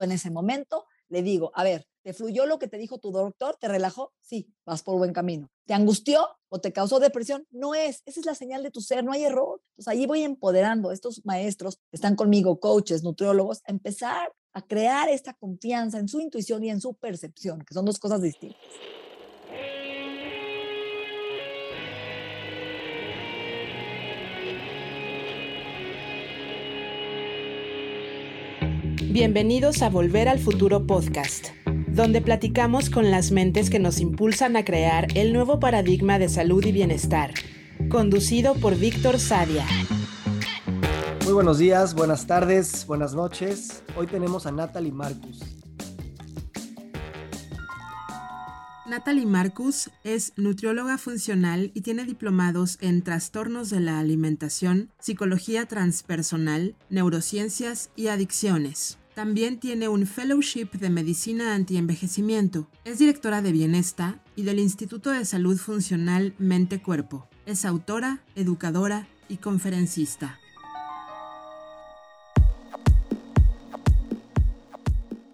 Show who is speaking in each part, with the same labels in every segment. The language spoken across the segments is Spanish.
Speaker 1: En ese momento le digo, a ver, ¿te fluyó lo que te dijo tu doctor? ¿Te relajó? Sí, vas por buen camino. ¿Te angustió o te causó depresión? No es, esa es la señal de tu ser, no hay error. Entonces ahí voy empoderando a estos maestros que están conmigo, coaches, nutriólogos, a empezar a crear esta confianza en su intuición y en su percepción, que son dos cosas distintas.
Speaker 2: Bienvenidos a Volver al Futuro Podcast, donde platicamos con las mentes que nos impulsan a crear el nuevo paradigma de salud y bienestar, conducido por Víctor Sadia.
Speaker 3: Muy buenos días, buenas tardes, buenas noches. Hoy tenemos a Natalie Marcus.
Speaker 2: Natalie Marcus es nutrióloga funcional y tiene diplomados en trastornos de la alimentación, psicología transpersonal, neurociencias y adicciones. También tiene un fellowship de medicina antienvejecimiento. Es directora de Bienesta y del Instituto de Salud Funcional Mente Cuerpo. Es autora, educadora y conferencista.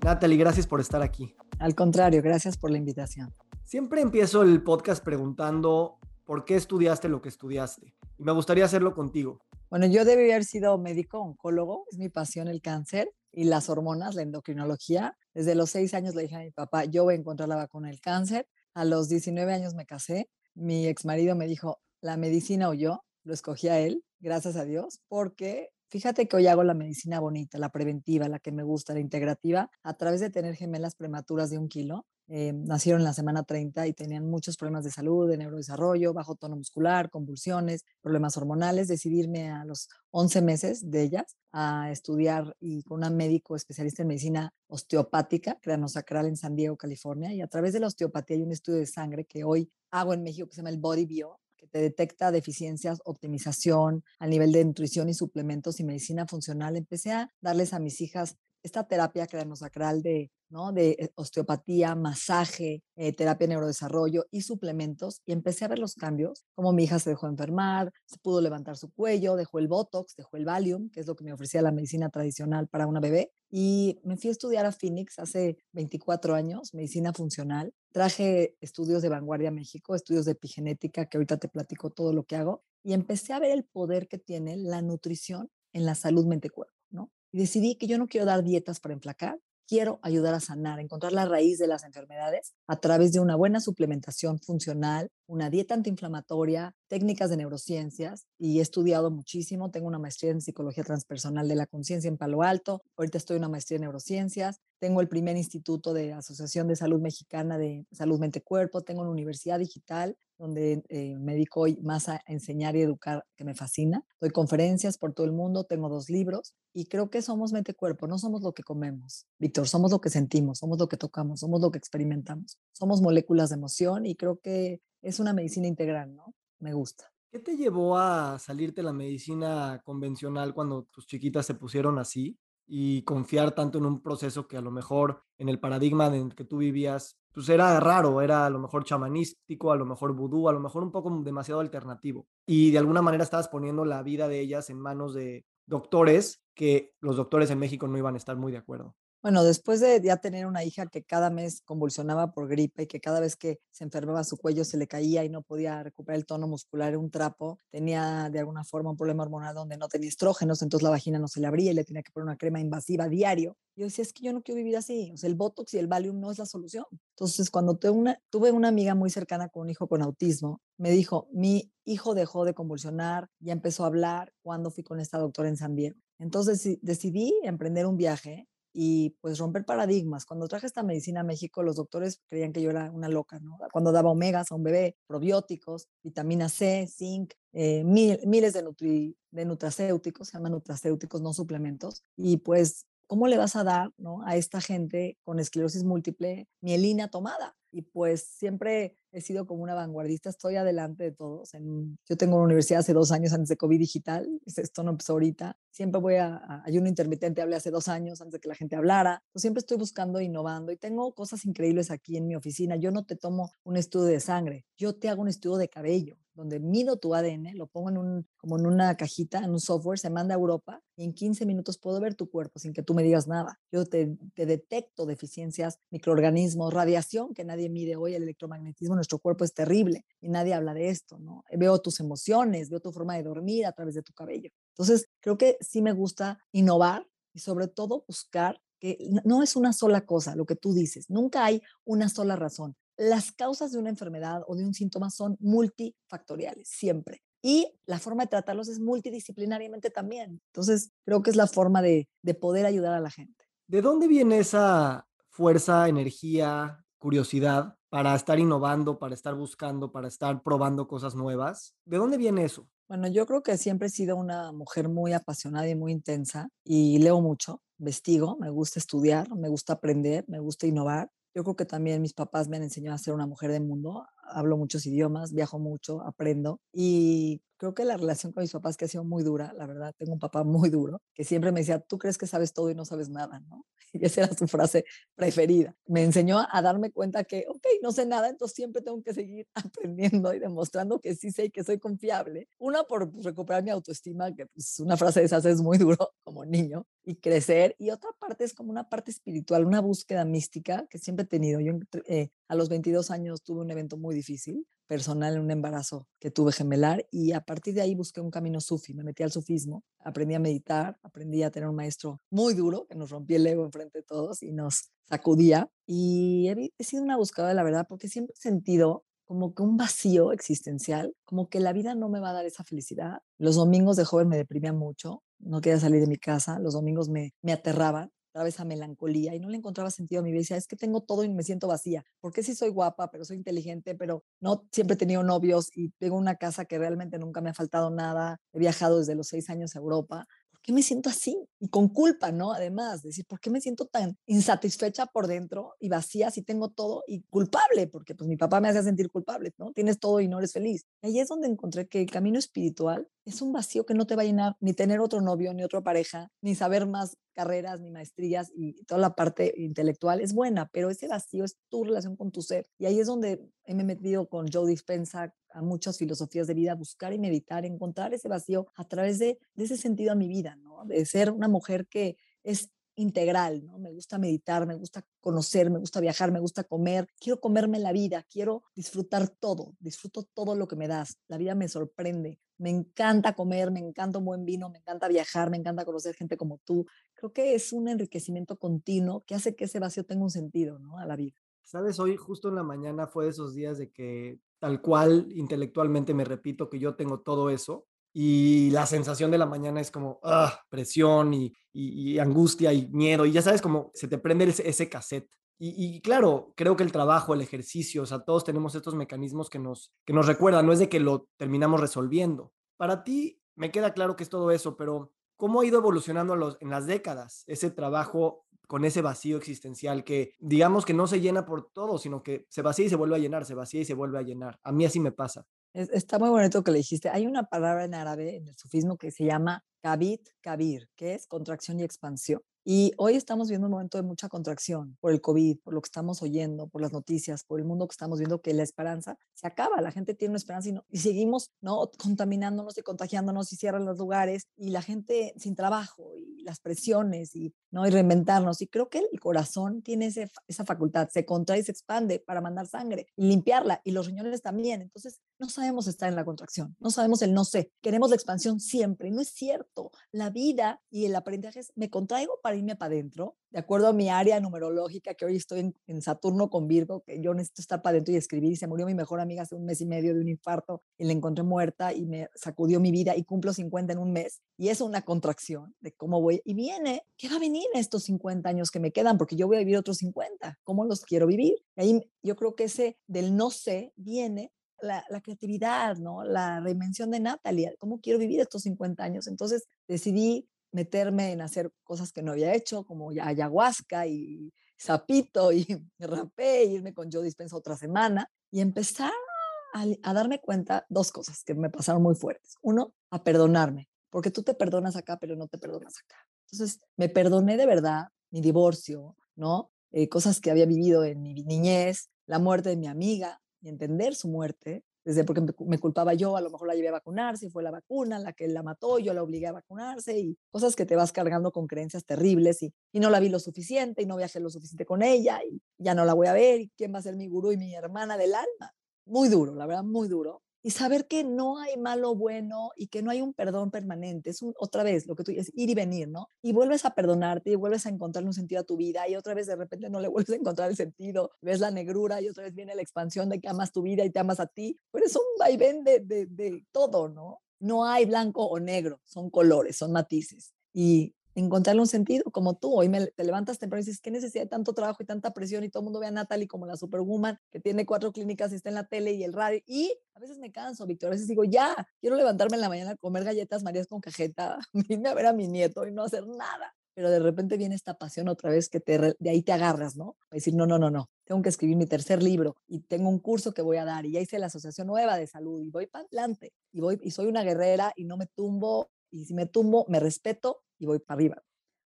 Speaker 3: Natalie, gracias por estar aquí.
Speaker 1: Al contrario, gracias por la invitación.
Speaker 3: Siempre empiezo el podcast preguntando por qué estudiaste lo que estudiaste. Y me gustaría hacerlo contigo.
Speaker 1: Bueno, yo debí haber sido médico oncólogo, es mi pasión el cáncer, y las hormonas, la endocrinología. Desde los seis años le dije a mi papá, yo voy a encontrar la vacuna del cáncer. A los 19 años me casé. Mi ex marido me dijo, la medicina o yo. Lo escogí a él, gracias a Dios, porque fíjate que hoy hago la medicina bonita, la preventiva, la que me gusta, la integrativa, a través de tener gemelas prematuras de un kilo eh, nacieron en la semana 30 y tenían muchos problemas de salud, de neurodesarrollo, bajo tono muscular, convulsiones, problemas hormonales. Decidirme a los 11 meses de ellas a estudiar y con una médico especialista en medicina osteopática, cranosacral en San Diego, California. Y a través de la osteopatía hay un estudio de sangre que hoy hago en México que se llama el Body Bio, que te detecta deficiencias, optimización a nivel de nutrición y suplementos y medicina funcional. Empecé a darles a mis hijas esta terapia cranosacral de ¿no? de eh, osteopatía, masaje, eh, terapia de neurodesarrollo y suplementos y empecé a ver los cambios, como mi hija se dejó enfermar, se pudo levantar su cuello, dejó el Botox, dejó el Valium, que es lo que me ofrecía la medicina tradicional para una bebé, y me fui a estudiar a Phoenix hace 24 años, medicina funcional. Traje estudios de vanguardia a México, estudios de epigenética, que ahorita te platico todo lo que hago, y empecé a ver el poder que tiene la nutrición en la salud mente-cuerpo, ¿no? Decidí que yo no quiero dar dietas para enflacar, quiero ayudar a sanar, encontrar la raíz de las enfermedades a través de una buena suplementación funcional, una dieta antiinflamatoria, técnicas de neurociencias y he estudiado muchísimo. Tengo una maestría en psicología transpersonal de la conciencia en Palo Alto. Ahorita estoy en una maestría en neurociencias. Tengo el primer instituto de Asociación de Salud Mexicana de Salud Mente Cuerpo. Tengo una universidad digital donde eh, me dedico más a enseñar y educar, que me fascina. Doy conferencias por todo el mundo, tengo dos libros y creo que somos mente cuerpo, no somos lo que comemos, Víctor, somos lo que sentimos, somos lo que tocamos, somos lo que experimentamos, somos moléculas de emoción y creo que es una medicina integral, ¿no? Me gusta.
Speaker 3: ¿Qué te llevó a salirte la medicina convencional cuando tus chiquitas se pusieron así? y confiar tanto en un proceso que a lo mejor en el paradigma en el que tú vivías, pues era raro, era a lo mejor chamanístico, a lo mejor vudú, a lo mejor un poco demasiado alternativo. Y de alguna manera estabas poniendo la vida de ellas en manos de doctores que los doctores en México no iban a estar muy de acuerdo.
Speaker 1: Bueno, después de ya tener una hija que cada mes convulsionaba por gripe y que cada vez que se enfermaba su cuello se le caía y no podía recuperar el tono muscular, era un trapo, tenía de alguna forma un problema hormonal donde no tenía estrógenos, entonces la vagina no se le abría y le tenía que poner una crema invasiva diario. Yo decía, es que yo no quiero vivir así, o sea, el Botox y el Valium no es la solución. Entonces, cuando tuve una, tuve una amiga muy cercana con un hijo con autismo, me dijo, mi hijo dejó de convulsionar, ya empezó a hablar cuando fui con esta doctora en San Diego. Entonces decidí emprender un viaje y pues romper paradigmas. Cuando traje esta medicina a México, los doctores creían que yo era una loca, ¿no? Cuando daba omegas a un bebé, probióticos, vitamina C, zinc, eh, miles de, nutri, de nutracéuticos, se llaman nutracéuticos, no suplementos, y pues ¿cómo le vas a dar ¿no? a esta gente con esclerosis múltiple mielina tomada? Y pues siempre he sido como una vanguardista, estoy adelante de todos. Yo tengo una universidad hace dos años antes de COVID digital, esto no empezó ahorita. Siempre voy a, a ayuno intermitente, hablé hace dos años antes de que la gente hablara. Pues siempre estoy buscando, innovando y tengo cosas increíbles aquí en mi oficina. Yo no te tomo un estudio de sangre, yo te hago un estudio de cabello donde mido tu ADN, lo pongo en un, como en una cajita, en un software, se manda a Europa y en 15 minutos puedo ver tu cuerpo sin que tú me digas nada. Yo te, te detecto deficiencias, microorganismos, radiación que nadie mide hoy, el electromagnetismo, nuestro cuerpo es terrible y nadie habla de esto, ¿no? Veo tus emociones, veo tu forma de dormir a través de tu cabello. Entonces, creo que sí me gusta innovar y sobre todo buscar que no es una sola cosa lo que tú dices, nunca hay una sola razón las causas de una enfermedad o de un síntoma son multifactoriales, siempre. Y la forma de tratarlos es multidisciplinariamente también. Entonces, creo que es la forma de, poder ayudar a la gente.
Speaker 3: ¿De dónde viene esa fuerza, energía, curiosidad para estar innovando, para estar buscando, para estar probando cosas nuevas? ¿De dónde viene eso?
Speaker 1: Bueno, yo creo que siempre he sido una mujer muy apasionada y muy intensa y leo mucho, investigo, me gusta estudiar, me gusta aprender, me gusta innovar yo creo que también mis papás me han enseñado a ser una mujer de mundo. Hablo muchos idiomas, viajo mucho, aprendo y creo que la relación con mis papás que ha sido muy dura, la verdad, tengo un papá muy duro, que siempre me decía, tú crees que sabes todo y no sabes nada, ¿no? Y esa era su frase preferida. Me enseñó a darme cuenta que, ok, no sé nada, entonces siempre tengo que seguir aprendiendo y demostrando que sí sé y que soy confiable. Una, por recuperar mi autoestima, que pues, una frase de esas es muy duro como niño, y crecer. Y otra parte es como una parte espiritual, una búsqueda mística que siempre he tenido. Yo eh, a los 22 años tuve un evento muy difícil personal un embarazo que tuve gemelar y a partir de ahí busqué un camino sufi, me metí al sufismo, aprendí a meditar, aprendí a tener un maestro muy duro que nos rompía el ego enfrente de todos y nos sacudía y he, sido una buscadora de la verdad porque siempre he sentido como que un vacío existencial, como que la vida no me va a dar esa felicidad. Los domingos de joven me deprimían mucho, no quería salir de mi casa, los domingos me, me aterraban vez esa melancolía y no le encontraba sentido a mi vida. Decía, es que tengo todo y me siento vacía. Porque sí soy guapa, pero soy inteligente, pero no siempre he tenido novios y tengo una casa que realmente nunca me ha faltado nada. He viajado desde los seis años a Europa. ¿Por qué me siento así? Y con culpa, ¿no? Además, decir, ¿por qué me siento tan insatisfecha por dentro y vacía si tengo todo y culpable? Porque pues mi papá me hacía sentir culpable, ¿no? Tienes todo y no eres feliz. Y ahí es donde encontré que el camino espiritual es un vacío que no te va a llenar ni tener otro novio, ni otra pareja, ni saber más carreras, ni maestrías y toda la parte intelectual es buena, pero ese vacío es tu relación con tu ser. Y ahí es donde me he metido con Joe Dispensa a muchas filosofías de vida, buscar y meditar, encontrar ese vacío a través de, ese sentido a mi vida. De ser una mujer que es integral, ¿no? Me gusta meditar, me gusta conocer, me gusta viajar, me gusta comer, quiero comerme la vida, quiero disfrutar todo, disfruto todo lo que me das, la vida me sorprende, me encanta comer, me encanta un buen vino, me encanta viajar, me encanta conocer gente como tú. Creo que es un enriquecimiento continuo que hace que ese vacío tenga un sentido, ¿no? A la vida.
Speaker 3: Sabes, hoy justo en la mañana fue de esos días de que tal cual intelectualmente me repito que yo tengo todo eso y la sensación de la mañana es como ah, presión y, angustia y miedo y ya sabes como se te prende ese, ese cassette. Y, claro, creo que el trabajo, el ejercicio, o sea, todos tenemos estos mecanismos que nos, que nos recuerdan, no es de que lo terminamos resolviendo. Para ti me queda claro que es todo eso, pero ¿cómo ha ido evolucionando los, en las décadas ese trabajo con ese vacío existencial que digamos que no se llena por todo, sino que se vacía y se vuelve a llenar, se vacía y se vuelve a llenar? A mí así me pasa.
Speaker 1: Está muy bonito que le dijiste. Hay una palabra en árabe, en el sufismo, que se llama kabit, kabir, que es contracción y expansión. Y hoy estamos viendo un momento de mucha contracción por el COVID, por lo que estamos oyendo, por las noticias, por el mundo que estamos viendo, que la esperanza se acaba. La gente tiene una esperanza y, no, y seguimos ¿no? contaminándonos y contagiándonos y cierran los lugares y la gente sin trabajo y las presiones y, ¿no? y reinventarnos. Y creo que el corazón tiene ese, esa facultad, se contrae y se expande para mandar sangre y limpiarla y los riñones también. Entonces, no sabemos estar en la contracción, no sabemos el no sé. Queremos la expansión siempre y no es cierto. La vida y el aprendizaje es, me contraigo para irme para adentro, de acuerdo a mi área numerológica, que hoy estoy en, Saturno con Virgo, que yo necesito estar para adentro y escribir, y se murió mi mejor amiga hace un mes y medio de un infarto y la encontré muerta y me sacudió mi vida y cumplo 50 en un mes. Y es una contracción de cómo voy. Y viene, ¿qué va a venir en estos 50 años que me quedan? Porque yo voy a vivir otros 50. ¿Cómo los quiero vivir? Y ahí yo creo que ese del no sé viene la, la, creatividad, ¿no? La reinvención de Natalia, ¿cómo quiero vivir estos 50 años? Entonces decidí meterme en hacer cosas que no había hecho, como ayahuasca y zapito y rapé, irme con Joe Dispensa otra semana y empezar a, darme cuenta dos cosas que me pasaron muy fuertes. Uno, a perdonarme, porque tú te perdonas acá, pero no te perdonas acá. Entonces, me perdoné de verdad mi divorcio, ¿no? Eh, cosas que había vivido en mi niñez, la muerte de mi amiga y entender su muerte desde porque me culpaba yo, a lo mejor la llevé a vacunarse fue la vacuna la que la mató, yo la obligué a vacunarse y cosas que te vas cargando con creencias terribles y, y no la vi lo suficiente y no viajé lo suficiente con ella y ya no la voy a ver y quién va a ser mi gurú y mi hermana del alma. Muy duro, la verdad, muy duro y saber que no hay malo bueno y que no hay un perdón permanente. Es otra vez lo que tú dices, ir y venir, ¿no? Y vuelves a perdonarte y vuelves a encontrar un sentido a tu vida y otra vez de repente no le vuelves a encontrar el sentido, ves la negrura y otra vez viene la expansión de que amas tu vida y te amas a ti, pero es un vaivén de, de, de todo, ¿no? No hay blanco o negro, son colores, son matices. Y encontrarle un sentido, como tú, hoy me, te levantas temprano y dices, ¿qué necesidad de tanto trabajo y tanta presión? Y todo el mundo ve a Natalie como la superwoman que tiene cuatro clínicas y está en la tele y el radio. Y a veces me canso, Víctor, a veces digo, ya, quiero levantarme en la mañana a comer galletas marías con cajeta, irme a ver a mi nieto y no hacer nada. Pero de repente viene esta pasión otra vez que te, de ahí te agarras, ¿no? A decir, no, no, no, no, tengo que escribir mi tercer libro y tengo un curso que voy a dar y ya hice la Asociación Nueva de Salud y voy para adelante y voy y soy una guerrera y no me tumbo y si me tumbo me respeto y voy para arriba.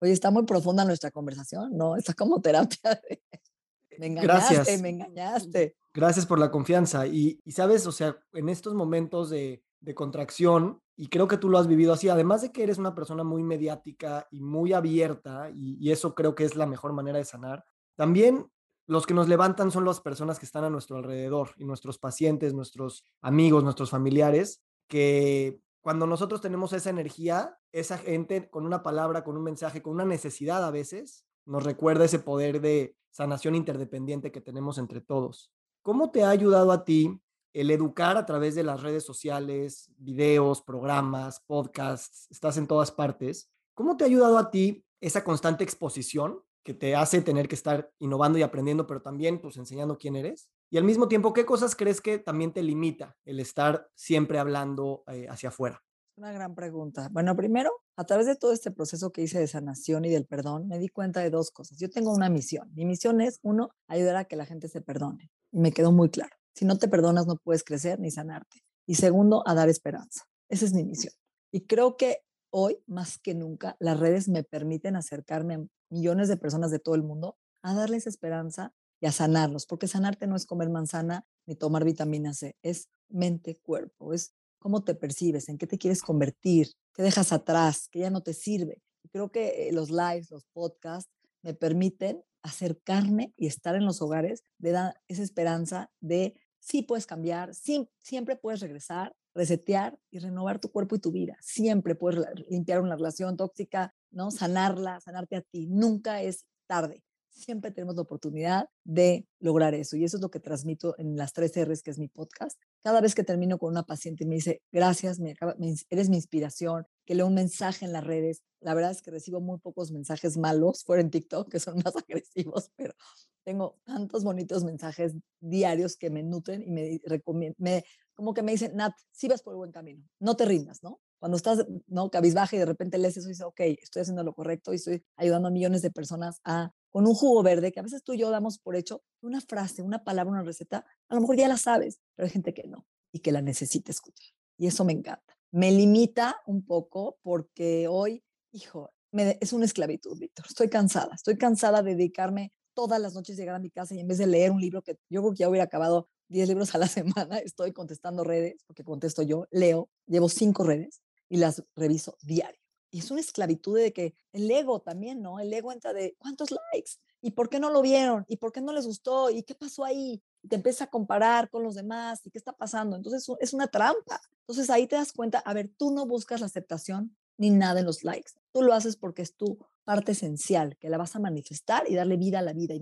Speaker 1: Oye, está muy profunda nuestra conversación, ¿no? Está como terapia. Me engañaste, Gracias. me engañaste.
Speaker 3: Gracias por la confianza. Y, sabes, o sea, en estos momentos de, contracción, y creo que tú lo has vivido así, además de que eres una persona muy mediática y muy abierta, y, y eso creo que es la mejor manera de sanar, también los que nos levantan son las personas que están a nuestro alrededor y nuestros pacientes, nuestros amigos, nuestros familiares, que cuando nosotros tenemos esa energía, esa gente con una palabra, con un mensaje, con una necesidad a veces, nos recuerda ese poder de sanación interdependiente que tenemos entre todos. ¿Cómo te ha ayudado a ti el educar a través de las redes sociales, videos, programas, podcasts, estás en todas partes? ¿Cómo te ha ayudado a ti esa constante exposición que te hace tener que estar innovando y aprendiendo, pero también pues enseñando quién eres? Y al mismo tiempo, ¿qué cosas crees que también te limita el estar siempre hablando eh, hacia afuera?
Speaker 1: Una gran pregunta. Bueno, primero, a través de todo este proceso que hice de sanación y del perdón, me di cuenta de dos cosas. Yo tengo una misión. Mi misión es, uno, ayudar a que la gente se perdone. Y me quedó muy claro. Si no te perdonas, no puedes crecer ni sanarte. Y segundo, a dar esperanza. Esa es mi misión. Y creo que hoy, más que nunca, las redes me permiten acercarme a millones de personas de todo el mundo a darles esperanza y a sanarlos, porque sanarte no es comer manzana ni tomar vitamina C, es mente, cuerpo, es cómo te percibes, en qué te quieres convertir, qué dejas atrás, que ya no te sirve. creo que eh, los lives, los podcasts me permiten acercarme y estar en los hogares, de dar esa esperanza de sí puedes cambiar, sí, siempre puedes regresar, resetear y renovar tu cuerpo y tu vida. Siempre puedes limpiar una relación tóxica, ¿no? Sanarla, sanarte a ti. Nunca es tarde siempre tenemos la oportunidad de lograr eso. Y eso es lo que transmito en las tres R's, que es mi podcast. Cada vez que termino con una paciente y me dice, gracias, me, eres mi inspiración, que leo un mensaje en las redes. La verdad es que recibo muy pocos mensajes malos fuera en TikTok, que son más agresivos, pero tengo tantos bonitos mensajes diarios que me nutren y me recomiendan, como que me dicen, Nat, sí vas por el buen camino, no te rindas, ¿no? Cuando estás, ¿no? Cabizbaja y de repente lees eso y dices, ok, estoy haciendo lo correcto y estoy ayudando a millones de personas a con un jugo verde, que a veces tú y yo damos por hecho, una frase, una palabra, una receta, a lo mejor ya la sabes, pero hay gente que no y que la necesita escuchar. Y eso me encanta. Me limita un poco porque hoy, hijo, me, es una esclavitud, Víctor. Estoy cansada, estoy cansada de dedicarme todas las noches llegar a mi casa y en vez de leer un libro que yo creo que ya hubiera acabado 10 libros a la semana, estoy contestando redes, porque contesto yo, leo, llevo cinco redes y las reviso diario. Y es una esclavitud de que el ego también, ¿no? El ego entra de cuántos likes y por qué no lo vieron y por qué no les gustó y qué pasó ahí. Y te empieza a comparar con los demás y qué está pasando. Entonces es una trampa. Entonces ahí te das cuenta, a ver, tú no buscas la aceptación ni nada en los likes. Tú lo haces porque es tu parte esencial, que la vas a manifestar y darle vida a la vida y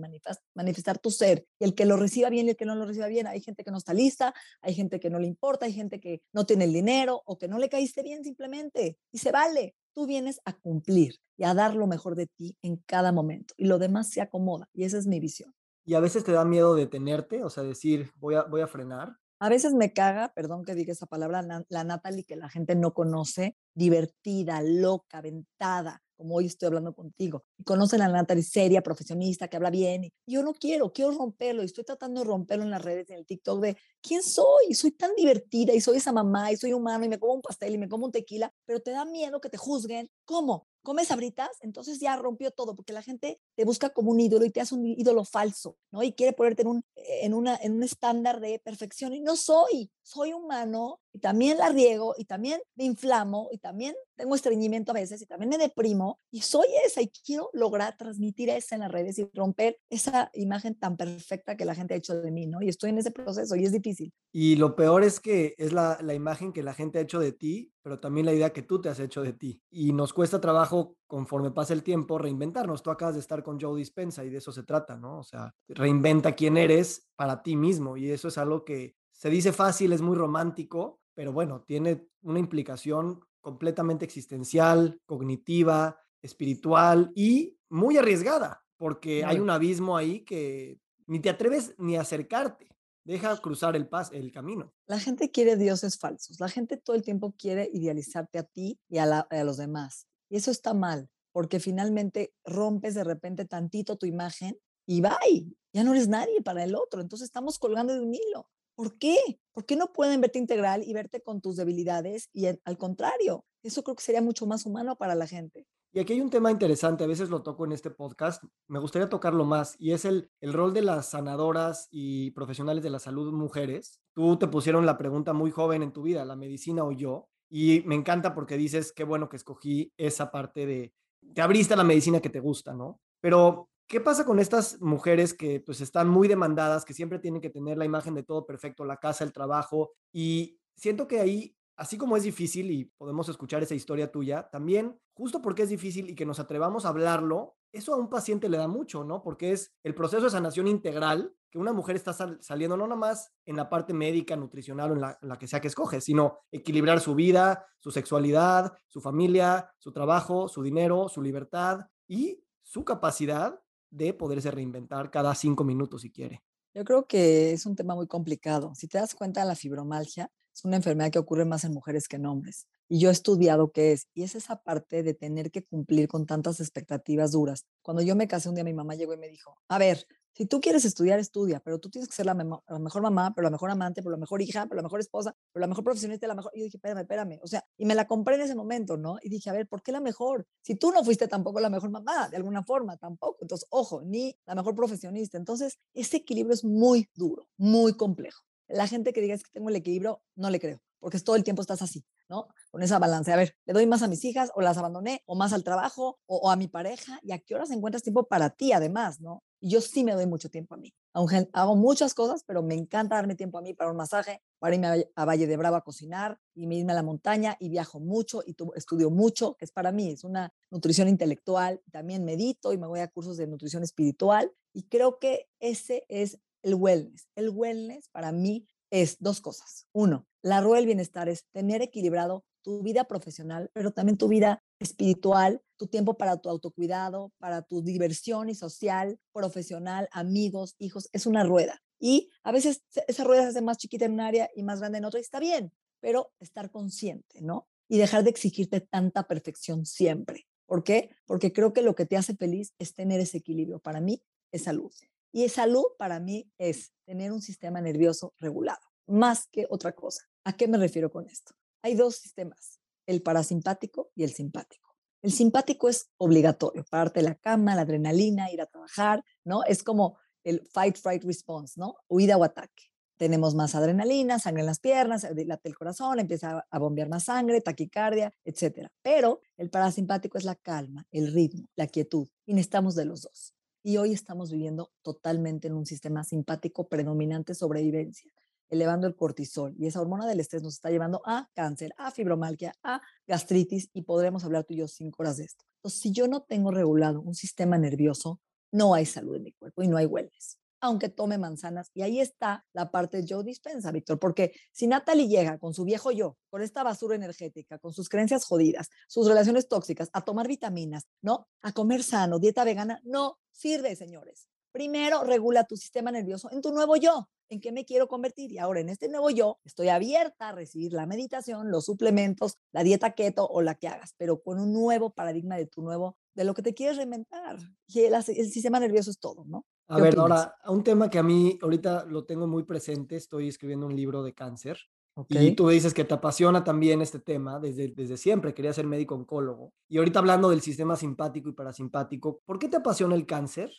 Speaker 1: manifestar tu ser. Y el que lo reciba bien y el que no lo reciba bien, hay gente que no está lista, hay gente que no le importa, hay gente que no tiene el dinero o que no le caíste bien simplemente. Y se vale. Tú vienes a cumplir y a dar lo mejor de ti en cada momento y lo demás se acomoda y esa es mi visión.
Speaker 3: ¿Y a veces te da miedo detenerte? O sea, decir, voy a, voy a frenar.
Speaker 1: A veces me caga, perdón que diga esa palabra, la Natalie que la gente no conoce, divertida, loca, aventada, como hoy estoy hablando contigo, y conocen a la Natalie seria, profesionista, que habla bien, y yo no quiero, quiero romperlo, y estoy tratando de romperlo en las redes, en el TikTok, de quién soy, soy tan divertida, y soy esa mamá, y soy humano, y me como un pastel, y me como un tequila, pero te da miedo que te juzguen. ¿Cómo? comes abritas, entonces ya rompió todo, porque la gente te busca como un ídolo y te hace un ídolo falso, ¿no? Y quiere ponerte en un, en una, en un estándar de perfección y no soy, soy humano y también la riego y también me inflamo y también tengo estreñimiento a veces y también me deprimo y soy esa y quiero lograr transmitir esa en las redes y romper esa imagen tan perfecta que la gente ha hecho de mí, ¿no? Y estoy en ese proceso y es difícil.
Speaker 3: Y lo peor es que es la, la imagen que la gente ha hecho de ti, pero también la idea que tú te has hecho de ti. Y nos cuesta trabajo conforme pasa el tiempo reinventarnos. Tú acabas de estar con Joe Dispensa y de eso se trata, ¿no? O sea, reinventa quién eres para ti mismo y eso es algo que se dice fácil, es muy romántico, pero bueno, tiene una implicación completamente existencial, cognitiva, espiritual y muy arriesgada, porque hay un abismo ahí que ni te atreves ni a acercarte. Deja cruzar el, pas, el camino.
Speaker 1: La gente quiere dioses falsos. La gente todo el tiempo quiere idealizarte a ti y a, a los demás. Y eso está mal, porque finalmente rompes de repente tantito tu imagen y bye, ya no eres nadie para el otro. Entonces estamos colgando de un hilo. ¿Por qué? ¿Por qué no pueden verte integral y verte con tus debilidades? Y al contrario, eso creo que sería mucho más humano para la gente.
Speaker 3: Y aquí hay un tema interesante, a veces lo toco en este podcast, me gustaría tocarlo más, y es el, el rol de las sanadoras y profesionales de la salud mujeres. Tú te pusieron la pregunta muy joven en tu vida, la medicina o yo, y me encanta porque dices, qué bueno que escogí esa parte de, te abriste a la medicina que te gusta, ¿no? Pero ¿Qué pasa con estas mujeres que pues están muy demandadas, que siempre tienen que tener la imagen de todo perfecto, la casa, el trabajo? Y siento que ahí, así como es difícil y podemos escuchar esa historia tuya, también justo porque es difícil y que nos atrevamos a hablarlo, eso a un paciente le da mucho, ¿no? Porque es el proceso de sanación integral que una mujer está saliendo no nomás en la parte médica, nutricional o en la, en la que sea que escoge, sino equilibrar su vida, su sexualidad, su familia, su trabajo, su dinero, su libertad y su capacidad de poderse reinventar cada cinco minutos si quiere.
Speaker 1: Yo creo que es un tema muy complicado. Si te das cuenta, la fibromalgia es una enfermedad que ocurre más en mujeres que en hombres. Y yo he estudiado qué es. Y es esa parte de tener que cumplir con tantas expectativas duras. Cuando yo me casé un día, mi mamá llegó y me dijo, a ver, si tú quieres estudiar, estudia, pero tú tienes que ser la, mejor mamá, pero la mejor amante, pero la mejor hija, pero la mejor esposa, pero la mejor profesionista, la mejor. Y yo dije, espérame, espérame. O sea, y me la compré en ese momento, ¿no? Y dije, a ver, ¿por qué la mejor? Si tú no fuiste tampoco la mejor mamá, de alguna forma, tampoco. Entonces, ojo, ni la mejor profesionista. Entonces, ese equilibrio es muy duro, muy complejo. La gente que diga es que tengo el equilibrio, no le creo, porque todo el tiempo estás así, ¿no? Con esa balance. A ver, ¿le doy más a mis hijas o las abandoné o más al trabajo o, o a mi pareja? ¿Y a qué horas encuentras tiempo para ti, además, ¿no? Y yo sí me doy mucho tiempo a mí. Aunque hago muchas cosas, pero me encanta darme tiempo a mí para un masaje, para irme a Valle de Bravo a cocinar y irme a la montaña y viajo mucho y estudio mucho, que es para mí, es una nutrición intelectual. También medito y me voy a cursos de nutrición espiritual y creo que ese es el wellness. El wellness para mí es dos cosas. Uno, la rueda del bienestar es tener equilibrado tu vida profesional, pero también tu vida espiritual, tu tiempo para tu autocuidado, para tu diversión y social, profesional, amigos, hijos, es una rueda. Y a veces esa rueda se hace más chiquita en un área y más grande en otra y está bien, pero estar consciente, ¿no? Y dejar de exigirte tanta perfección siempre. ¿Por qué? Porque creo que lo que te hace feliz es tener ese equilibrio. Para mí es salud. Y salud para mí es tener un sistema nervioso regulado, más que otra cosa. ¿A qué me refiero con esto? Hay dos sistemas, el parasimpático y el simpático. El simpático es obligatorio, pararte de la cama, la adrenalina, ir a trabajar, ¿no? Es como el fight, fright, response, ¿no? Huida o ataque. Tenemos más adrenalina, sangre en las piernas, late el corazón, empieza a bombear más sangre, taquicardia, etc. Pero el parasimpático es la calma, el ritmo, la quietud, y necesitamos de los dos. Y hoy estamos viviendo totalmente en un sistema simpático predominante sobrevivencia elevando el cortisol y esa hormona del estrés nos está llevando a cáncer, a fibromalgia, a gastritis y podremos hablar tú y yo cinco horas de esto. Entonces, si yo no tengo regulado un sistema nervioso, no hay salud en mi cuerpo y no hay wellness, aunque tome manzanas. Y ahí está la parte de yo dispensa, Víctor, porque si Natalie llega con su viejo yo, con esta basura energética, con sus creencias jodidas, sus relaciones tóxicas, a tomar vitaminas, ¿no? A comer sano, dieta vegana, no sirve, señores. Primero regula tu sistema nervioso en tu nuevo yo en qué me quiero convertir. Y ahora en este nuevo yo estoy abierta a recibir la meditación, los suplementos, la dieta keto o la que hagas, pero con un nuevo paradigma de tu nuevo, de lo que te quieres reinventar. Y el, el sistema nervioso es todo, ¿no?
Speaker 3: A ver, ahora, un tema que a mí ahorita lo tengo muy presente, estoy escribiendo un libro de cáncer. Okay. Y tú dices que te apasiona también este tema desde, desde siempre, quería ser médico oncólogo. Y ahorita hablando del sistema simpático y parasimpático, ¿por qué te apasiona el cáncer?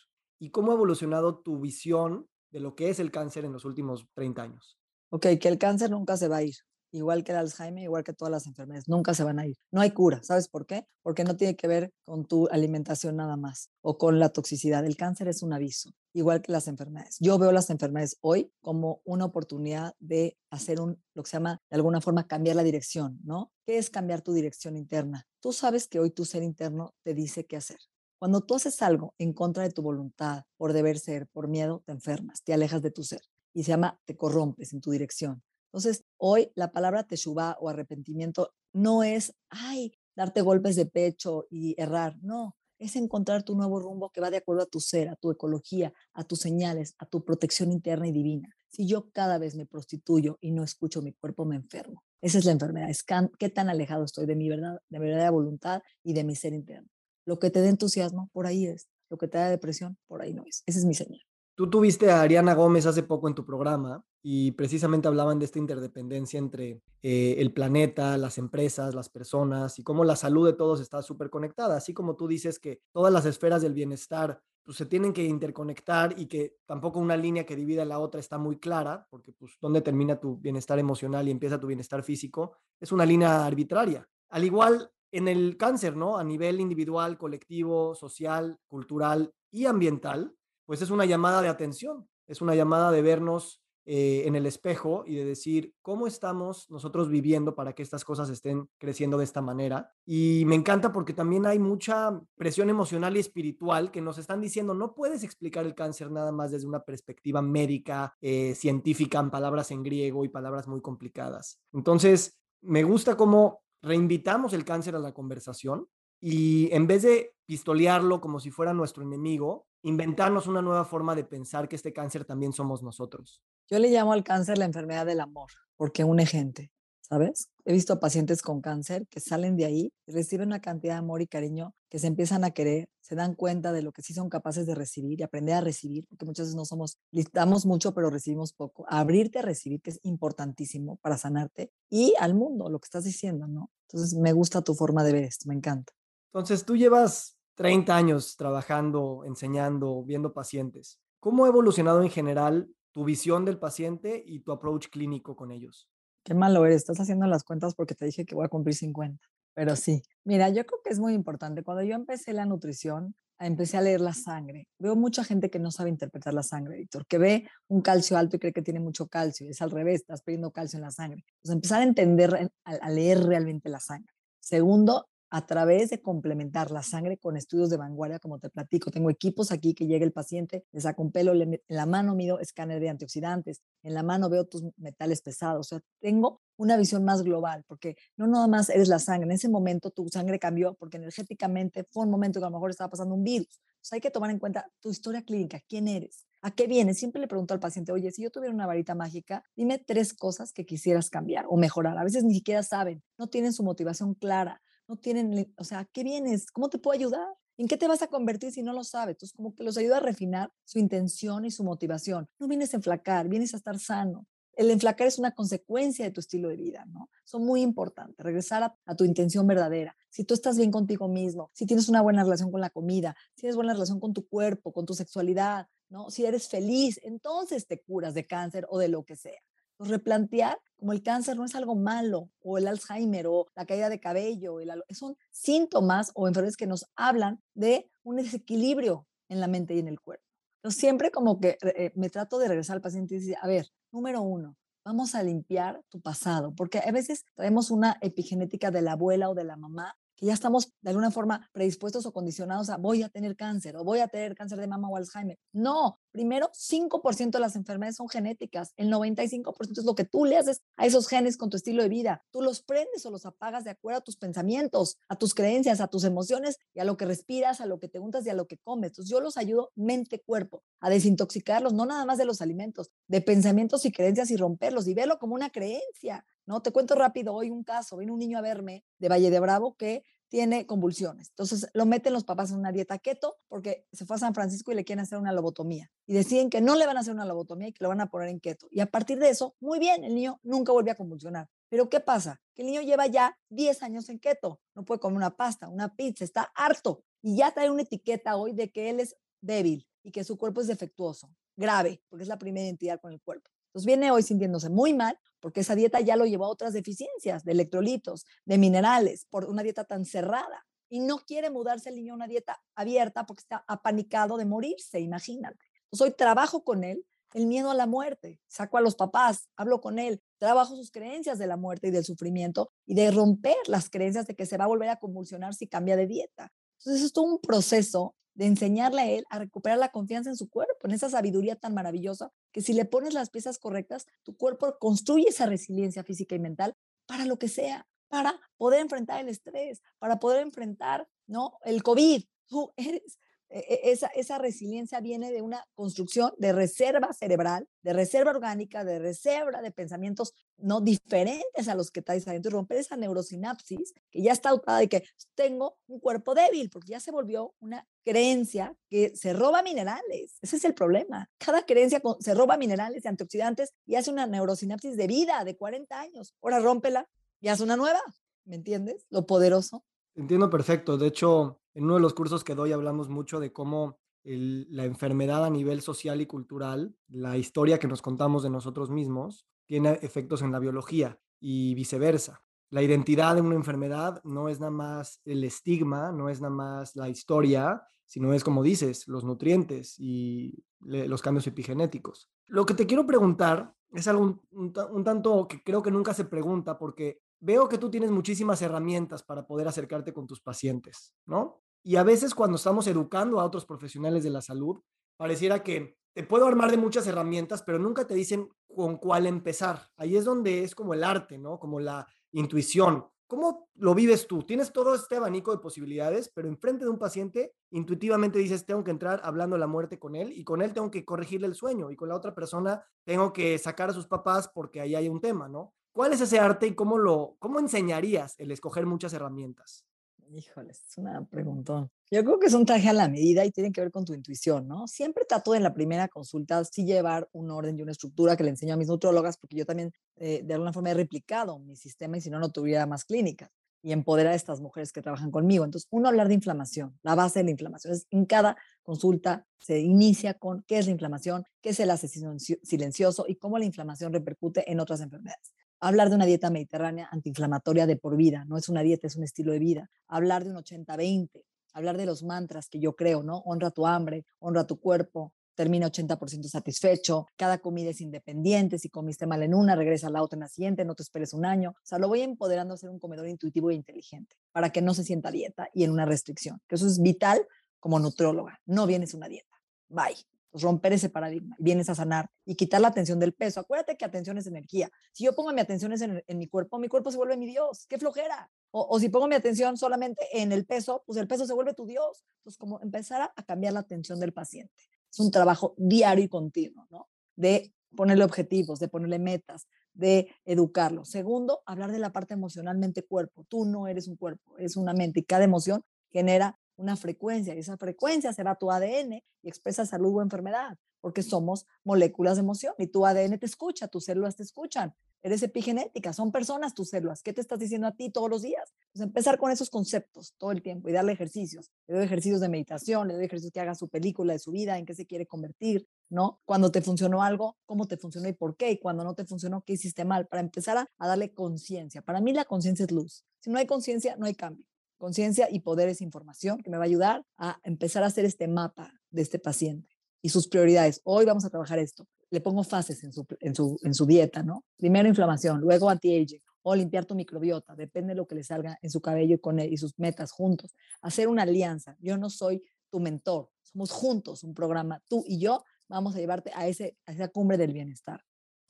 Speaker 3: ¿Y cómo ha evolucionado tu visión de lo que es el cáncer en los últimos 30 años?
Speaker 1: Ok, que el cáncer nunca se va a ir igual que el Alzheimer, igual que todas las enfermedades, nunca se van a ir. No hay cura, ¿sabes por qué? Porque no tiene que ver con tu alimentación nada más o con la toxicidad. El cáncer es un aviso, igual que las enfermedades. Yo veo las enfermedades hoy como una oportunidad de hacer un, lo que se llama, de alguna forma, cambiar la dirección, ¿no? ¿Qué es cambiar tu dirección interna? Tú sabes que hoy tu ser interno te dice qué hacer. Cuando tú haces algo en contra de tu voluntad, por deber ser, por miedo, te enfermas, te alejas de tu ser y se llama te corrompes en tu dirección. Entonces, hoy la palabra teshuva o arrepentimiento no es, ay, darte golpes de pecho y errar, no, es encontrar tu nuevo rumbo que va de acuerdo a tu ser, a tu ecología, a tus señales, a tu protección interna y divina. Si yo cada vez me prostituyo y no escucho mi cuerpo, me enfermo. Esa es la enfermedad, es qué tan alejado estoy de mi verdad, de mi verdadera voluntad y de mi ser interno. Lo que te da entusiasmo, por ahí es. Lo que te da depresión, por ahí no es. Esa es mi señal.
Speaker 3: Tú tuviste a Ariana Gómez hace poco en tu programa y precisamente hablaban de esta interdependencia entre eh, el planeta, las empresas, las personas y cómo la salud de todos está súper conectada. Así como tú dices que todas las esferas del bienestar pues, se tienen que interconectar y que tampoco una línea que divida la otra está muy clara, porque pues dónde termina tu bienestar emocional y empieza tu bienestar físico, es una línea arbitraria. Al igual en el cáncer, ¿no? A nivel individual, colectivo, social, cultural y ambiental, pues es una llamada de atención, es una llamada de vernos eh, en el espejo y de decir cómo estamos nosotros viviendo para que estas cosas estén creciendo de esta manera. Y me encanta porque también hay mucha presión emocional y espiritual que nos están diciendo, no puedes explicar el cáncer nada más desde una perspectiva médica, eh, científica, en palabras en griego y palabras muy complicadas. Entonces, me gusta cómo reinvitamos el cáncer a la conversación y en vez de pistolearlo como si fuera nuestro enemigo, inventarnos una nueva forma de pensar que este cáncer también somos nosotros.
Speaker 1: Yo le llamo al cáncer la enfermedad del amor, porque une gente, ¿sabes? He visto pacientes con cáncer que salen de ahí reciben una cantidad de amor y cariño que se empiezan a querer, se dan cuenta de lo que sí son capaces de recibir y aprender a recibir, porque muchas veces no somos, damos mucho pero recibimos poco. abrirte a recibir, que es importantísimo para sanarte, y al mundo, lo que estás diciendo, ¿no? Entonces me gusta tu forma de ver esto, me encanta.
Speaker 3: Entonces tú llevas 30 años trabajando, enseñando, viendo pacientes. ¿Cómo ha evolucionado en general tu visión del paciente y tu approach clínico con ellos?
Speaker 1: Qué malo eres, estás haciendo las cuentas porque te dije que voy a cumplir 50, pero sí. Mira, yo creo que es muy importante. Cuando yo empecé la nutrición, empecé a leer la sangre. Veo mucha gente que no sabe interpretar la sangre, Víctor, que ve un calcio alto y cree que tiene mucho calcio. Es al revés, estás perdiendo calcio en la sangre. Entonces, empezar a entender, a leer realmente la sangre. Segundo, a través de complementar la sangre con estudios de vanguardia, como te platico. Tengo equipos aquí que llega el paciente, le saco un pelo, en la mano mido escáner de antioxidantes, en la mano veo tus metales pesados. O sea, tengo una visión más global, porque no nada más eres la sangre. En ese momento tu sangre cambió porque energéticamente fue un momento que a lo mejor estaba pasando un virus. Sea, hay que tomar en cuenta tu historia clínica, quién eres, a qué vienes. Siempre le pregunto al paciente, oye, si yo tuviera una varita mágica, dime tres cosas que quisieras cambiar o mejorar. A veces ni siquiera saben, no tienen su motivación clara no tienen, o sea, ¿qué vienes? ¿Cómo te puedo ayudar? ¿En qué te vas a convertir si no lo sabes? Entonces, como que los ayuda a refinar su intención y su motivación. No vienes a enflacar, vienes a estar sano. El enflacar es una consecuencia de tu estilo de vida, ¿no? Son muy importantes. Regresar a, a, tu intención verdadera. Si tú estás bien contigo mismo, si tienes una buena relación con la comida, si tienes buena relación con tu cuerpo, con tu sexualidad, ¿no? Si eres feliz, entonces te curas de cáncer o de lo que sea. Replantear como el cáncer no es algo malo, o el Alzheimer, o la caída de cabello, son síntomas o enfermedades que nos hablan de un desequilibrio en la mente y en el cuerpo. Entonces, siempre como que eh, me trato de regresar al paciente y decir, a ver, número uno, vamos a limpiar tu pasado, porque a veces traemos una epigenética de la abuela o de la mamá que ya estamos de alguna forma predispuestos o condicionados a voy a tener cáncer o voy a tener cáncer de mama o Alzheimer. No, primero 5% de las enfermedades son genéticas, el 95% es lo que tú le haces a esos genes con tu estilo de vida. Tú los prendes o los apagas de acuerdo a tus pensamientos, a tus creencias, a tus emociones y a lo que respiras, a lo que te untas y a lo que comes. Entonces yo los ayudo mente, cuerpo, a desintoxicarlos, no nada más de los alimentos, de pensamientos y creencias y romperlos y verlo como una creencia. ¿No? Te cuento rápido hoy un caso, vino un niño a verme de Valle de Bravo que tiene convulsiones. Entonces lo meten los papás en una dieta keto porque se fue a San Francisco y le quieren hacer una lobotomía. Y deciden que no le van a hacer una lobotomía y que lo van a poner en keto. Y a partir de eso, muy bien, el niño nunca vuelve a convulsionar. Pero ¿qué pasa? Que el niño lleva ya 10 años en keto. No puede comer una pasta, una pizza, está harto. Y ya trae una etiqueta hoy de que él es débil y que su cuerpo es defectuoso, grave, porque es la primera identidad con el cuerpo. Entonces viene hoy sintiéndose muy mal porque esa dieta ya lo llevó a otras deficiencias de electrolitos, de minerales, por una dieta tan cerrada. Y no quiere mudarse el niño a una dieta abierta porque está apanicado de morirse, imagínate. Entonces hoy trabajo con él el miedo a la muerte, saco a los papás, hablo con él, trabajo sus creencias de la muerte y del sufrimiento y de romper las creencias de que se va a volver a convulsionar si cambia de dieta. Entonces es todo un proceso de enseñarle a él a recuperar la confianza en su cuerpo, en esa sabiduría tan maravillosa, que si le pones las piezas correctas, tu cuerpo construye esa resiliencia física y mental para lo que sea, para poder enfrentar el estrés, para poder enfrentar ¿no? el COVID. Tú eres esa, esa resiliencia viene de una construcción de reserva cerebral, de reserva orgánica, de reserva de pensamientos no diferentes a los que traes adentro romper esa neurosinapsis que ya está dotada de que tengo un cuerpo débil, porque ya se volvió una creencia que se roba minerales. Ese es el problema. Cada creencia se roba minerales y antioxidantes y hace una neurosinapsis de vida de 40 años. Ahora rómpela y haz una nueva. ¿Me entiendes? Lo poderoso.
Speaker 3: Entiendo perfecto. De hecho, en uno de los cursos que doy hablamos mucho de cómo la enfermedad a nivel social y cultural, la historia que nos contamos de nosotros mismos, tiene efectos en la biología y viceversa. La identidad de una enfermedad no es nada más el estigma, no es nada más la historia, sino es, como dices, los nutrientes y los cambios epigenéticos. Lo que te quiero preguntar es algo un tanto que creo que nunca se pregunta porque veo que tú tienes muchísimas herramientas para poder acercarte con tus pacientes, ¿no? Y a veces cuando estamos educando a otros profesionales de la salud, pareciera que te puedo armar de muchas herramientas, pero nunca te dicen con cuál empezar. Ahí es donde es como el arte, ¿no? Como la intuición. ¿Cómo lo vives tú? Tienes todo este abanico de posibilidades, pero enfrente de un paciente, intuitivamente dices, tengo que entrar hablando la muerte con él y con él tengo que corregirle el sueño y con la otra persona tengo que sacar a sus papás porque ahí hay un tema, ¿no? ¿Cuál es ese arte y cómo lo, cómo enseñarías el escoger muchas herramientas?
Speaker 1: Híjoles, es una pregunta. Yo creo que es un traje a la medida y tiene que ver con tu intuición, ¿no? Siempre trato en la primera consulta sí llevar un orden y una estructura que le enseño a mis nutrólogas, porque yo también eh, de alguna forma he replicado mi sistema y si no, no tuviera más clínicas y empoderar a estas mujeres que trabajan conmigo. Entonces, uno, hablar de inflamación, la base de la inflamación. Es, en cada consulta se inicia con qué es la inflamación, qué es el asesino silencioso y cómo la inflamación repercute en otras enfermedades. Hablar de una dieta mediterránea antiinflamatoria de por vida, no es una dieta, es un estilo de vida. Hablar de un 80-20, hablar de los mantras que yo creo, ¿no? Honra tu hambre, honra tu cuerpo, termina 80% satisfecho, cada comida es independiente, si comiste mal en una, regresa a la otra en la siguiente, no te esperes un año. O sea, lo voy empoderando a ser un comedor intuitivo e inteligente para que no se sienta dieta y en una restricción, que eso es vital como nutrióloga. No vienes una dieta. Bye. Pues, romper ese paradigma, vienes a sanar y quitar la atención del peso. Acuérdate que atención es energía. Si yo pongo mi atención en, en mi cuerpo, mi cuerpo se vuelve mi Dios. ¡Qué flojera! O, o, si pongo mi atención solamente en el peso, pues el peso se vuelve tu Dios. Entonces, como empezar a, a cambiar la atención del paciente. Es un trabajo diario y continuo, ¿no? De ponerle objetivos, de ponerle metas, de educarlo. Segundo, hablar de la parte emocionalmente cuerpo. Tú no eres un cuerpo, eres una mente y cada emoción genera una frecuencia y esa frecuencia será tu ADN y expresa salud o enfermedad, porque somos moléculas de emoción y tu ADN te escucha, tus células te escuchan, eres epigenética, son personas tus células, ¿qué te estás diciendo a ti todos los días? Pues empezar con esos conceptos todo el tiempo y darle ejercicios, le doy ejercicios de meditación, le doy ejercicios que haga su película de su vida, en qué se quiere convertir, ¿no? Cuando te funcionó algo, cómo te funcionó y por qué, y cuando no te funcionó, qué hiciste mal, para empezar a, a darle conciencia. Para mí la conciencia es luz. Si no hay conciencia, no hay cambio. Conciencia y poder es información que me va a ayudar a empezar a hacer este mapa de este paciente y sus prioridades. Hoy vamos a trabajar esto. Le pongo fases en su, en su, en su dieta, ¿no? Primero inflamación, luego anti-aging o limpiar tu microbiota, depende de lo que le salga en su cabello y, con él, y sus metas juntos. Hacer una alianza. Yo no soy tu mentor, somos juntos un programa, tú y yo vamos a llevarte a, ese, a esa cumbre del bienestar.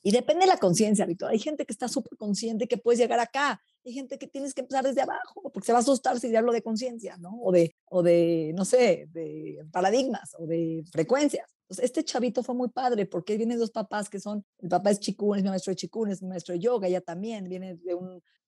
Speaker 1: Y depende de la conciencia, Víctor. Hay gente que está súper consciente que puedes llegar acá. Hay gente que tienes que empezar desde abajo, porque se va a asustar si hablo de conciencia, ¿no? O de, o de, no sé, de paradigmas o de frecuencias. Entonces, este chavito fue muy padre porque vienen dos papás que son, el papá es chikun, es mi maestro de chikun, es mi maestro de yoga, ella también viene de,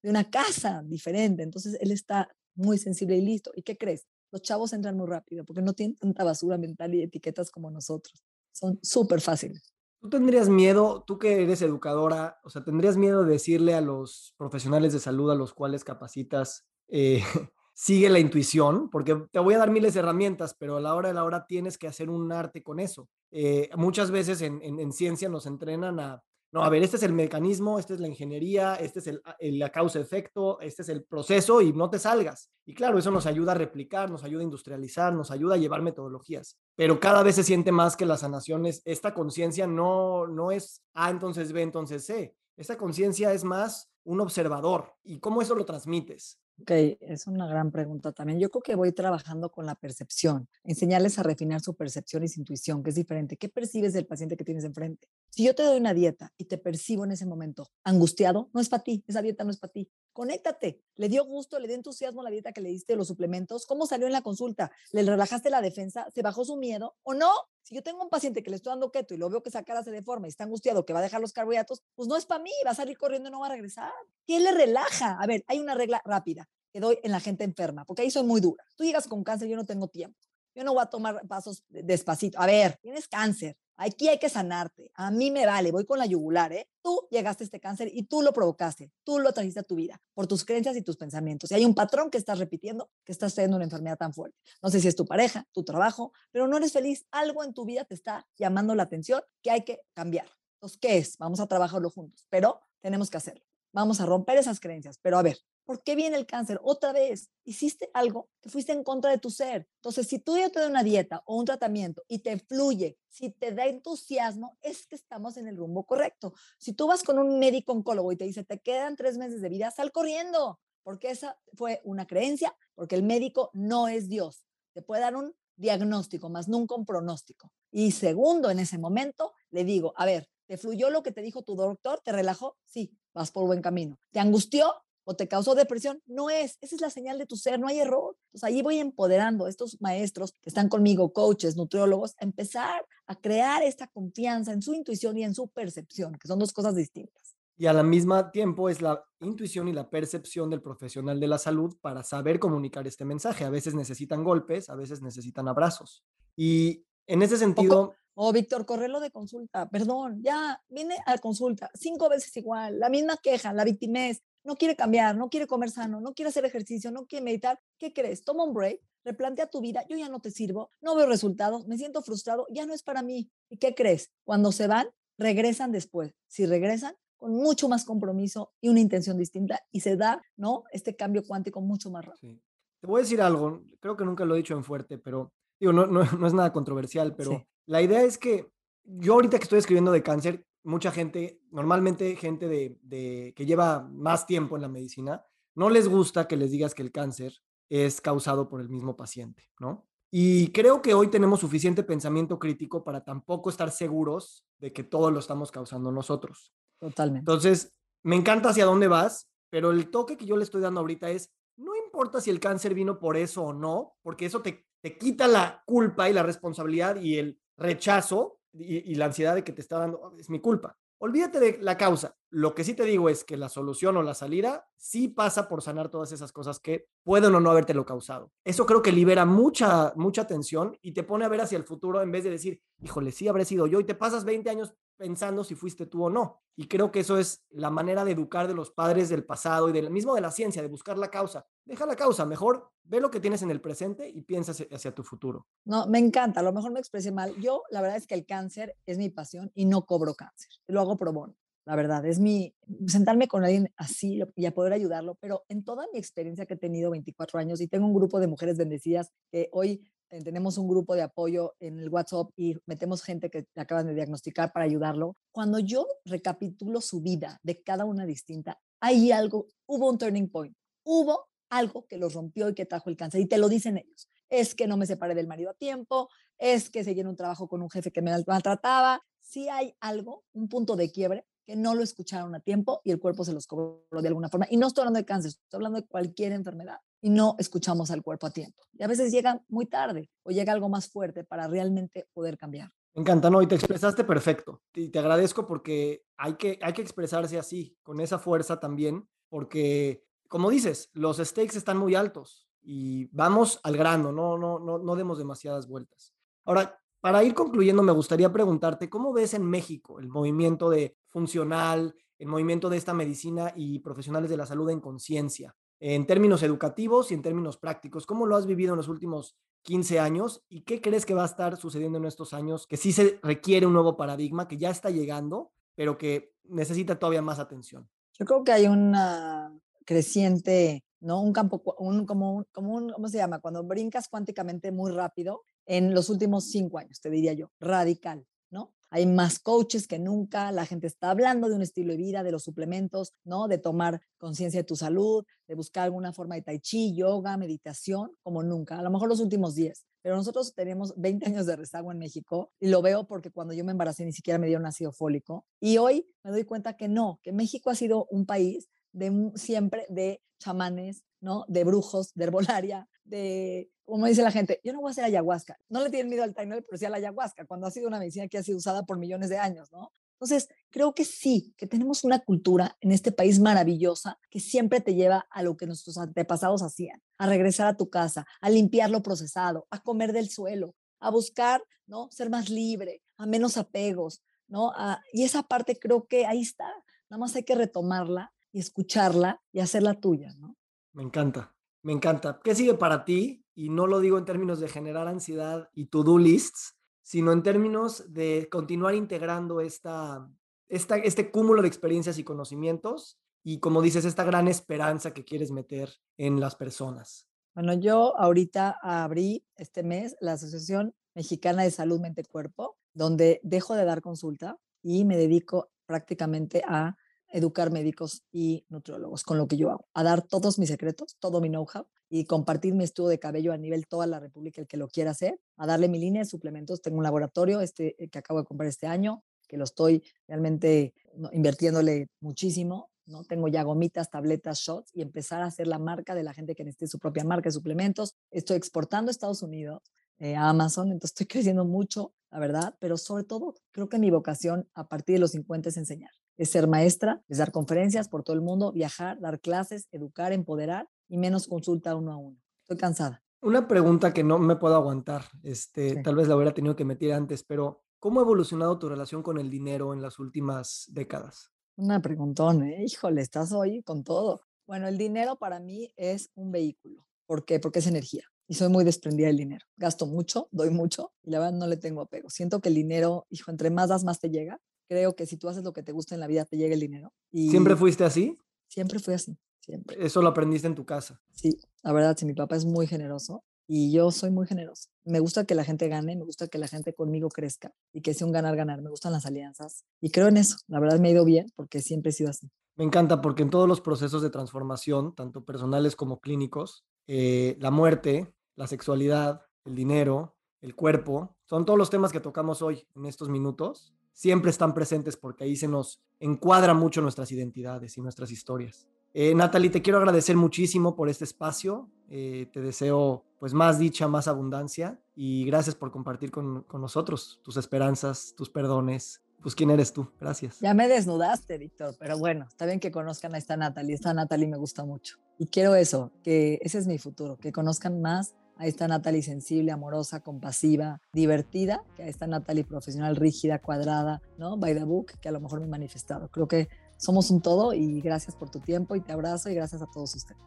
Speaker 1: de una casa diferente. Entonces, él está muy sensible y listo. ¿Y qué crees? Los chavos entran muy rápido porque no tienen tanta basura mental y etiquetas como nosotros. Son súper fáciles.
Speaker 3: ¿Tú tendrías miedo, tú que eres educadora, o sea, tendrías miedo de decirle a los profesionales de salud a los cuales capacitas, eh, sigue la intuición? Porque te voy a dar miles de herramientas, pero a la hora de la hora tienes que hacer un arte con eso. Eh, muchas veces en, en, ciencia nos entrenan a no, a ver, este es el mecanismo, esta es la ingeniería, este es el, la causa-efecto, este es el proceso y no te salgas. Y claro, eso nos ayuda a replicar, nos ayuda a industrializar, nos ayuda a llevar metodologías. Pero cada vez se siente más que las sanaciones, esta conciencia no, no es A, entonces B, entonces C. Esta conciencia es más un observador. ¿Y cómo eso lo transmites?
Speaker 1: Ok, es una gran pregunta también. Yo creo que voy trabajando con la percepción, enseñarles a refinar su percepción y su intuición, que es diferente. ¿Qué percibes del paciente que tienes enfrente? Si yo te doy una dieta y te percibo en ese momento angustiado, no es para ti, esa dieta no es para ti. Conéctate. ¿Le dio gusto, le dio entusiasmo la dieta que le diste, los suplementos? ¿Cómo salió en la consulta? ¿Le relajaste la defensa? ¿Se bajó su miedo o no? Si yo tengo un paciente que le estoy dando keto y lo veo que esa cara se deforma y está angustiado, que va a dejar los carbohidratos, pues no es para mí, va a salir corriendo y no va a regresar. ¿Qué le relaja? A ver, hay una regla rápida que doy en la gente enferma, porque ahí soy muy dura. Tú llegas con cáncer, yo no tengo tiempo. Yo no voy a tomar pasos despacito. A ver, tienes cáncer. Aquí hay que sanarte. A mí me vale, voy con la yugular, ¿eh? Tú llegaste a este cáncer y tú lo provocaste. Tú lo trajiste a tu vida por tus creencias y tus pensamientos. Y hay un patrón que estás repitiendo que estás teniendo una enfermedad tan fuerte. No sé si es tu pareja, tu trabajo, pero no eres feliz. Algo en tu vida te está llamando la atención que hay que cambiar. Entonces, ¿qué es? Vamos a trabajarlo juntos, pero tenemos que hacerlo. Vamos a romper esas creencias. Pero a ver, ¿Por qué viene el cáncer? Otra vez, hiciste algo que fuiste en contra de tu ser. Entonces, si tú ya te da una dieta o un tratamiento y te fluye, si te da entusiasmo, es que estamos en el rumbo correcto. Si tú vas con un médico oncólogo y te dice, te quedan tres meses de vida, sal corriendo, porque esa fue una creencia, porque el médico no es Dios. Te puede dar un diagnóstico, más nunca un pronóstico. Y segundo, en ese momento, le digo, a ver, ¿te fluyó lo que te dijo tu doctor? ¿Te relajó? Sí, vas por buen camino. ¿Te angustió? O te causó depresión, no es, esa es la señal de tu ser, no hay error. Entonces ahí voy empoderando a estos maestros que están conmigo, coaches, nutriólogos, a empezar a crear esta confianza en su intuición y en su percepción, que son dos cosas distintas.
Speaker 3: Y al mismo tiempo es la intuición y la percepción del profesional de la salud para saber comunicar este mensaje. A veces necesitan golpes, a veces necesitan abrazos. Y en ese sentido...
Speaker 1: Oh, Víctor, correlo de consulta, perdón, ya viene a consulta, cinco veces igual, la misma queja, la victimez, no quiere cambiar, no quiere comer sano, no quiere hacer ejercicio, no quiere meditar, ¿qué crees? Toma un break, replantea tu vida, yo ya no te sirvo, no veo resultados, me siento frustrado, ya no es para mí. ¿Y qué crees? Cuando se van, regresan después. Si regresan, con mucho más compromiso y una intención distinta y se da, ¿no? Este cambio cuántico mucho más rápido.
Speaker 3: Te voy a decir algo, creo que nunca lo he dicho en fuerte, pero digo, no, no, es nada controversial, pero la idea es que yo ahorita que estoy escribiendo de cáncer, mucha gente, normalmente gente de, que lleva más tiempo en la medicina, no les gusta que les digas que el cáncer es causado por el mismo paciente, ¿no? Y creo que hoy tenemos suficiente pensamiento crítico para tampoco estar seguros de que todo lo estamos causando nosotros.
Speaker 1: Totalmente.
Speaker 3: Entonces, me encanta hacia dónde vas, pero el toque que yo le estoy dando ahorita es, no importa si el cáncer vino por eso o no, porque eso te, te quita la culpa y la responsabilidad y el rechazo y, la ansiedad de que te está dando, es mi culpa. Olvídate de la causa. Lo que sí te digo es que la solución o la salida sí pasa por sanar todas esas cosas que pueden o no habértelo causado. Eso creo que libera mucha, mucha tensión y te pone a ver hacia el futuro en vez de decir, híjole, sí habré sido yo y te pasas 20 años pensando si fuiste tú o no. Y creo que eso es la manera de educar de los padres del pasado y del mismo de la ciencia, de buscar la causa. Deja la causa, mejor ve lo que tienes en el presente y piensa hacia, tu futuro.
Speaker 1: No, me encanta, a lo mejor me expresé mal. Yo, la verdad es que el cáncer es mi pasión y no cobro cáncer, lo hago pro bono. La verdad, es mi sentarme con alguien así y a poder ayudarlo, pero en toda mi experiencia que he tenido 24 años y tengo un grupo de mujeres bendecidas que hoy eh, tenemos un grupo de apoyo en el WhatsApp y metemos gente que acaban de diagnosticar para ayudarlo. Cuando yo recapitulo su vida de cada una distinta, hay algo, hubo un turning point, hubo algo que los rompió y que trajo el cáncer y te lo dicen ellos. Es que no me separé del marido a tiempo, es que seguí en un trabajo con un jefe que me maltrataba. Sí hay algo, un punto de quiebre que no lo escucharon a tiempo y el cuerpo se los cobró de alguna forma. Y no estoy hablando de cáncer, estoy hablando de cualquier enfermedad y no escuchamos al cuerpo a tiempo. Y a veces llega muy tarde o llega algo más fuerte para realmente poder cambiar.
Speaker 3: Me encanta, ¿no? Y te expresaste perfecto. Y te agradezco porque hay que, hay que expresarse así, con esa fuerza también, porque, como dices, los stakes están muy altos y vamos al grano, no, no, no, no demos demasiadas vueltas. Ahora, para ir concluyendo, me gustaría preguntarte, ¿cómo ves en México el movimiento de funcional, el movimiento de esta medicina y profesionales de la salud en conciencia, en términos educativos y en términos prácticos? ¿Cómo lo has vivido en los últimos 15 años y qué crees que va a estar sucediendo en estos años? Que sí se requiere un nuevo paradigma que ya está llegando, pero que necesita todavía más atención?
Speaker 1: Yo creo que hay una creciente, ¿no? Un campo, un, como, como un, ¿cómo se llama? Cuando brincas cuánticamente muy rápido en los últimos cinco años, te diría yo, radical, ¿no? Hay más coaches que nunca, la gente está hablando de un estilo de vida, de los suplementos, ¿no? De tomar conciencia de tu salud, de buscar alguna forma de tai chi, yoga, meditación, como nunca, a lo mejor los últimos 10. Pero nosotros tenemos 20 años de rezago en México y lo veo porque cuando yo me embaracé ni siquiera me dieron ácido fólico. Y hoy me doy cuenta que no, que México ha sido un país de siempre de chamanes, ¿no? De brujos, de herbolaria, de, como dice la gente, yo no voy a hacer ayahuasca. No le tienen miedo al tainol, pero sí a la ayahuasca, cuando ha sido una medicina que ha sido usada por millones de años, ¿no? Entonces, creo que sí, que tenemos una cultura en este país maravillosa que siempre te lleva a lo que nuestros antepasados hacían, a regresar a tu casa, a limpiar lo procesado, a comer del suelo, a buscar, ¿no? Ser más libre, a menos apegos, ¿no? y esa parte creo que ahí está. Nada más hay que retomarla y escucharla y hacerla tuya, ¿no?
Speaker 3: Me encanta. Me encanta. ¿Qué sigue para ti? Y no lo digo en términos de generar ansiedad y to-do lists, sino en términos de continuar integrando esta, esta, este cúmulo de experiencias y conocimientos y, como dices, esta gran esperanza que quieres meter en las personas.
Speaker 1: Bueno, yo ahorita abrí este mes la Asociación Mexicana de Salud Mente Cuerpo, donde dejo de dar consulta y me dedico prácticamente a educar médicos y nutriólogos con lo que yo hago, a dar todos mis secretos, todo mi know-how y compartir mi estudio de cabello a nivel toda la República, el que lo quiera hacer, a darle mi línea de suplementos. Tengo un laboratorio este, eh, que acabo de comprar este año, que lo estoy realmente invirtiéndole muchísimo. ¿no? Tengo ya gomitas, tabletas, shots y empezar a hacer la marca de la gente que necesite su propia marca de suplementos. Estoy exportando a Estados Unidos, eh, a Amazon, entonces estoy creciendo mucho, la verdad, pero sobre todo creo que mi vocación a partir de los 50 es enseñar es ser maestra, es dar conferencias por todo el mundo, viajar, dar clases, educar, empoderar y menos consulta uno a uno. Estoy cansada.
Speaker 3: Una pregunta que no me puedo aguantar, este, tal vez la hubiera tenido que meter antes, pero ¿cómo ha evolucionado tu relación con el dinero en las últimas décadas?
Speaker 1: Una preguntón, ¿eh? híjole, estás hoy con todo. Bueno, el dinero para mí es un vehículo. ¿Por qué? Porque es energía y soy muy desprendida del dinero. Gasto mucho, doy mucho y la verdad no le tengo apego. Siento que el dinero, hijo, entre más das, más te llega creo que si tú haces lo que te gusta en la vida, te llega el dinero.
Speaker 3: Y ¿Siempre fuiste así?
Speaker 1: Siempre fui así, siempre.
Speaker 3: ¿Eso lo aprendiste en tu casa?
Speaker 1: Sí, la verdad, sí, mi papá es muy generoso y yo soy muy generoso. Me gusta que la gente gane, me gusta que la gente conmigo crezca y que sea un ganar-ganar. Me gustan las alianzas y creo en eso. La verdad me ha ido bien porque siempre he sido así.
Speaker 3: Me encanta porque en todos los procesos de transformación, tanto personales como clínicos, eh, la muerte, la sexualidad, el dinero, el cuerpo, son todos los temas que tocamos hoy en estos minutos siempre están presentes porque ahí se nos encuadra mucho nuestras identidades y nuestras historias. Eh, Natalie, te quiero agradecer muchísimo por este espacio. Eh, te deseo pues más dicha, más abundancia y gracias por compartir con, con, nosotros tus esperanzas, tus perdones. Pues quién eres tú. Gracias.
Speaker 1: Ya me desnudaste, Víctor, pero bueno, está bien que conozcan a esta Natalie. Esta Natalie me gusta mucho. Y quiero eso, que ese es mi futuro, que conozcan más Ahí está Natalie sensible, amorosa, compasiva, divertida, que ahí está Natalie profesional, rígida, cuadrada, ¿no? By the book, que a lo mejor me he manifestado. Creo que somos un todo y gracias por tu tiempo y te abrazo y gracias a todos ustedes.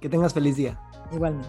Speaker 3: Que tengas feliz día.
Speaker 1: Igualmente.